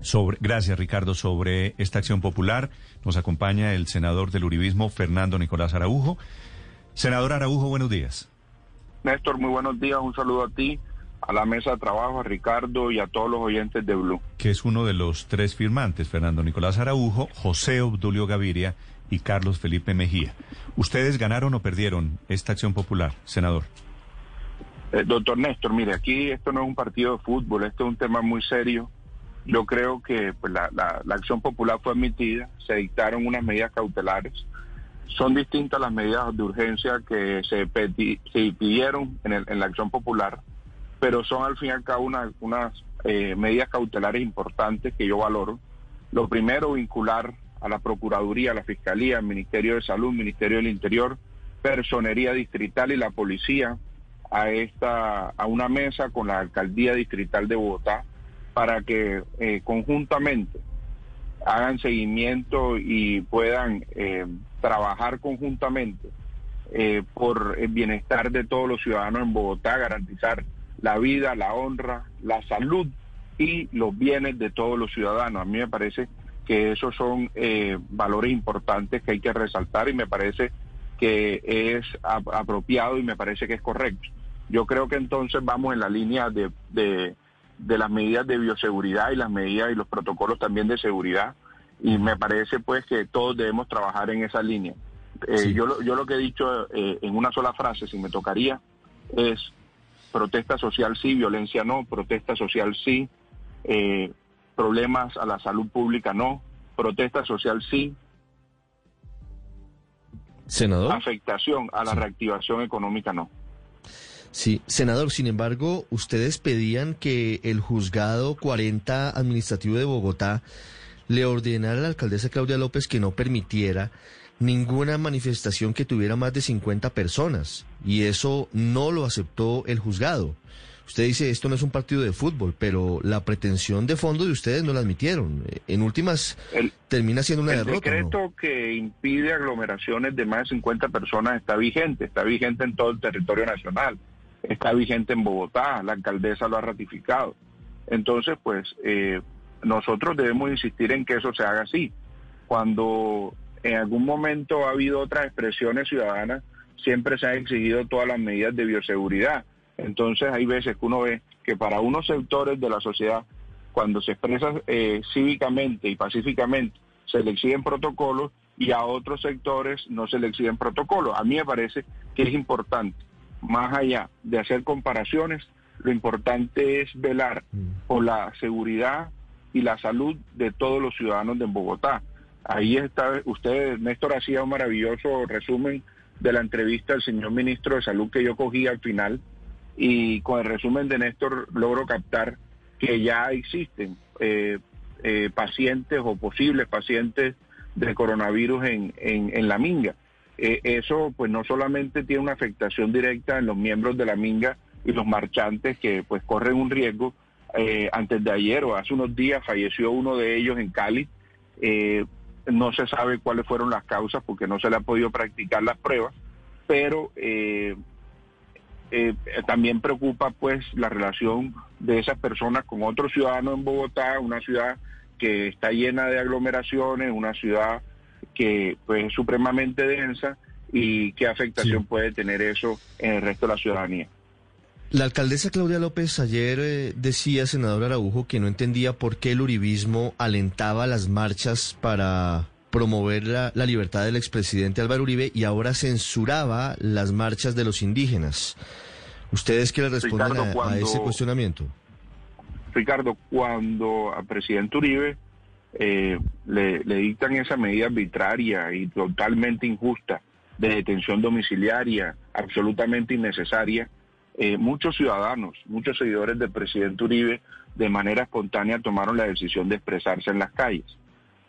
Sobre, gracias, Ricardo. Sobre esta acción popular nos acompaña el senador del Uribismo, Fernando Nicolás Araujo. Senador Araujo, buenos días. Néstor, muy buenos días. Un saludo a ti a la mesa de trabajo, a Ricardo y a todos los oyentes de Blue. Que es uno de los tres firmantes, Fernando Nicolás Araujo, José Obdulio Gaviria y Carlos Felipe Mejía. ¿Ustedes ganaron o perdieron esta acción popular, senador? Eh, doctor Néstor, mire, aquí esto no es un partido de fútbol, esto es un tema muy serio. Yo creo que pues, la, la, acción popular fue admitida, se dictaron unas medidas cautelares. Son distintas las medidas de urgencia que se pidieron en, el, en la acción popular pero son al fin y al cabo una, unas eh, medidas cautelares importantes que yo valoro. Lo primero, vincular a la Procuraduría, a la Fiscalía, al Ministerio de Salud, Ministerio del Interior, Personería Distrital y la Policía a esta a una mesa con la Alcaldía Distrital de Bogotá para que eh, conjuntamente hagan seguimiento y puedan eh, trabajar conjuntamente eh, por el bienestar de todos los ciudadanos en Bogotá, garantizar la vida, la honra, la salud y los bienes de todos los ciudadanos. A mí me parece que esos son eh, valores importantes que hay que resaltar y me parece que es ap apropiado y me parece que es correcto. Yo creo que entonces vamos en la línea de, de, las medidas de bioseguridad y las medidas y los protocolos también de seguridad y me parece pues que todos debemos trabajar en esa línea. Eh, sí. yo, yo lo que he dicho eh, en una sola frase, si me tocaría, es protesta social sí, violencia no, protesta social sí, eh, problemas a la salud pública no, protesta social sí. Senador. Afectación a la reactivación económica no. Sí, senador, sin embargo, ustedes pedían que el juzgado 40 administrativo de Bogotá le ordenara a la alcaldesa Claudia López que no permitiera ninguna manifestación que tuviera más de 50 personas y eso no lo aceptó el juzgado. Usted dice, esto no es un partido de fútbol, pero la pretensión de fondo de ustedes no la admitieron. En últimas, el, termina siendo una el derrota. El decreto ¿no? que impide aglomeraciones de más de 50 personas está vigente, está vigente en todo el territorio nacional, está vigente en Bogotá, la alcaldesa lo ha ratificado. Entonces, pues, eh, nosotros debemos insistir en que eso se haga así. Cuando en algún momento ha habido otras expresiones ciudadanas, siempre se han exigido todas las medidas de bioseguridad. Entonces hay veces que uno ve que para unos sectores de la sociedad, cuando se expresa eh, cívicamente y pacíficamente, se le exigen protocolos y a otros sectores no se le exigen protocolos. A mí me parece que es importante, más allá de hacer comparaciones, lo importante es velar por la seguridad y la salud de todos los ciudadanos de Bogotá. Ahí está, usted, Néstor, hacía un maravilloso resumen de la entrevista al señor ministro de Salud que yo cogí al final y con el resumen de Néstor logro captar que ya existen eh, eh, pacientes o posibles pacientes de coronavirus en, en, en la minga. Eh, eso pues no solamente tiene una afectación directa en los miembros de la minga y los marchantes que pues corren un riesgo. Eh, antes de ayer o hace unos días falleció uno de ellos en Cali. Eh, no se sabe cuáles fueron las causas porque no se le ha podido practicar las pruebas, pero también preocupa pues la relación de esas personas con otros ciudadanos en Bogotá, una ciudad que está llena de aglomeraciones, una ciudad que pues es supremamente densa y qué afectación sí. puede tener eso en el resto de la ciudadanía. La alcaldesa Claudia López ayer eh, decía, senador Araujo, que no entendía por qué el uribismo alentaba las marchas para promover la, la, libertad del expresidente Álvaro Uribe y ahora censuraba las marchas de los indígenas. ¿Ustedes qué le responden Ricardo, a, cuando, a, ese cuestionamiento? Ricardo, cuando al presidente Uribe eh, le, dictan esa medida arbitraria y totalmente injusta de detención domiciliaria, absolutamente innecesaria, eh, muchos ciudadanos, muchos seguidores del presidente Uribe, de manera espontánea tomaron la decisión de expresarse en las calles.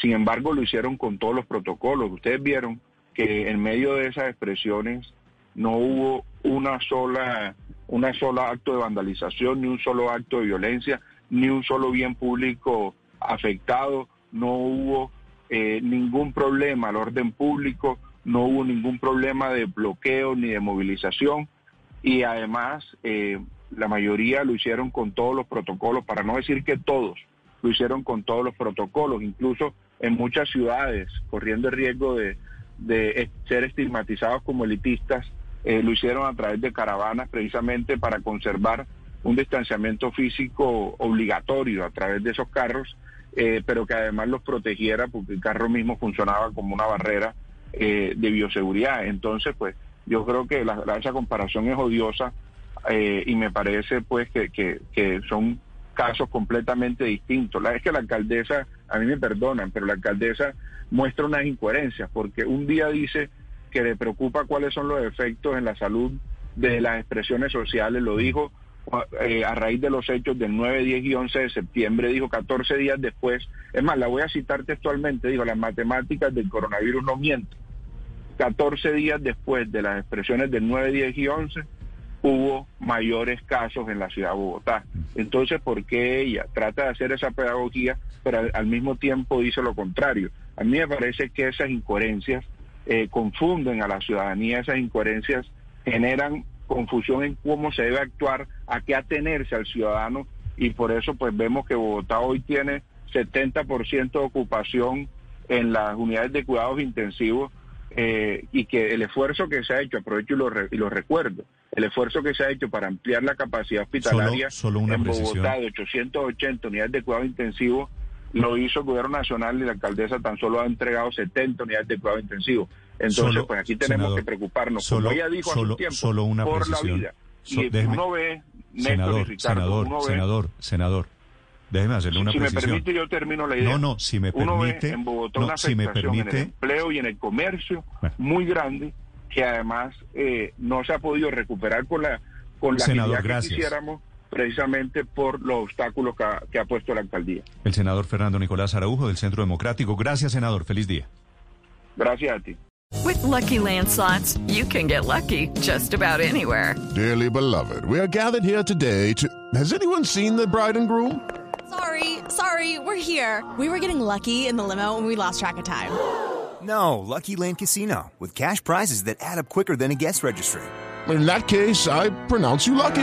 Sin embargo, lo hicieron con todos los protocolos. Ustedes vieron que en medio de esas expresiones no hubo una sola, una sola acto de vandalización, ni un solo acto de violencia, ni un solo bien público afectado, no hubo eh, ningún problema al orden público, no hubo ningún problema de bloqueo ni de movilización. Y además eh, la mayoría lo hicieron con todos los protocolos, para no decir que todos, lo hicieron con todos los protocolos, incluso en muchas ciudades, corriendo el riesgo de, de ser estigmatizados como elitistas, eh, lo hicieron a través de caravanas precisamente para conservar un distanciamiento físico obligatorio a través de esos carros, eh, pero que además los protegiera porque el carro mismo funcionaba como una barrera eh, de bioseguridad. Entonces, pues yo creo que la, esa comparación es odiosa y me parece pues que, que, que son casos completamente distintos. La es que la alcaldesa, a mí me perdonan, pero la alcaldesa muestra unas incoherencias, porque un día dice que le preocupa cuáles son los efectos en la salud de las expresiones sociales, lo dijo eh, a raíz de los hechos del 9, 10 y 11 de septiembre, dijo 14 días después, es más, la voy a citar textualmente, dijo, las matemáticas del coronavirus no mienten. 14 días después de las expresiones del 9, 10 y 11, hubo mayores casos en la ciudad de Bogotá. Entonces, ¿por qué ella trata de hacer esa pedagogía, pero al, mismo tiempo dice lo contrario? A mí me parece que esas incoherencias eh, confunden a la ciudadanía, esas incoherencias generan confusión en cómo se debe actuar, a qué atenerse al ciudadano y por eso pues vemos que Bogotá hoy tiene 70% de ocupación en las unidades de cuidados intensivos eh, y que el esfuerzo que se ha hecho, aprovecho y lo, y lo recuerdo, el esfuerzo que se ha hecho para ampliar la capacidad hospitalaria en Bogotá de 880 unidades de cuidado intensivo lo hizo el gobierno nacional y la alcaldesa tan solo ha entregado 70 unidades de cuidado intensivo. Entonces, pues aquí tenemos que preocuparnos, solo, como ella dijo solo, hace tiempo, solo una por la vida. Y uno ve, senador, senador, senador, senador, déjeme hacerle una si precisión. Si me permite, yo termino la idea. No, no, si me permite. en Bogotá una si me permite, en el empleo y en el comercio muy grande que además eh, no se ha podido recuperar con la con la Senador, que gracias. quisiéramos precisamente por los obstáculos que ha, que ha puesto la alcaldía. El senador Fernando Nicolás Araujo del Centro Democrático. Gracias, senador. Feliz día. Gracias a ti. With lucky landslots, you can get lucky just about anywhere. Dearly beloved, we are gathered here today to. Has anyone seen the bride and groom? Sorry, sorry, we're here. We were getting lucky in the limo and we lost track of time. No, Lucky Land Casino, with cash prizes that add up quicker than a guest registry. In that case, I pronounce you lucky.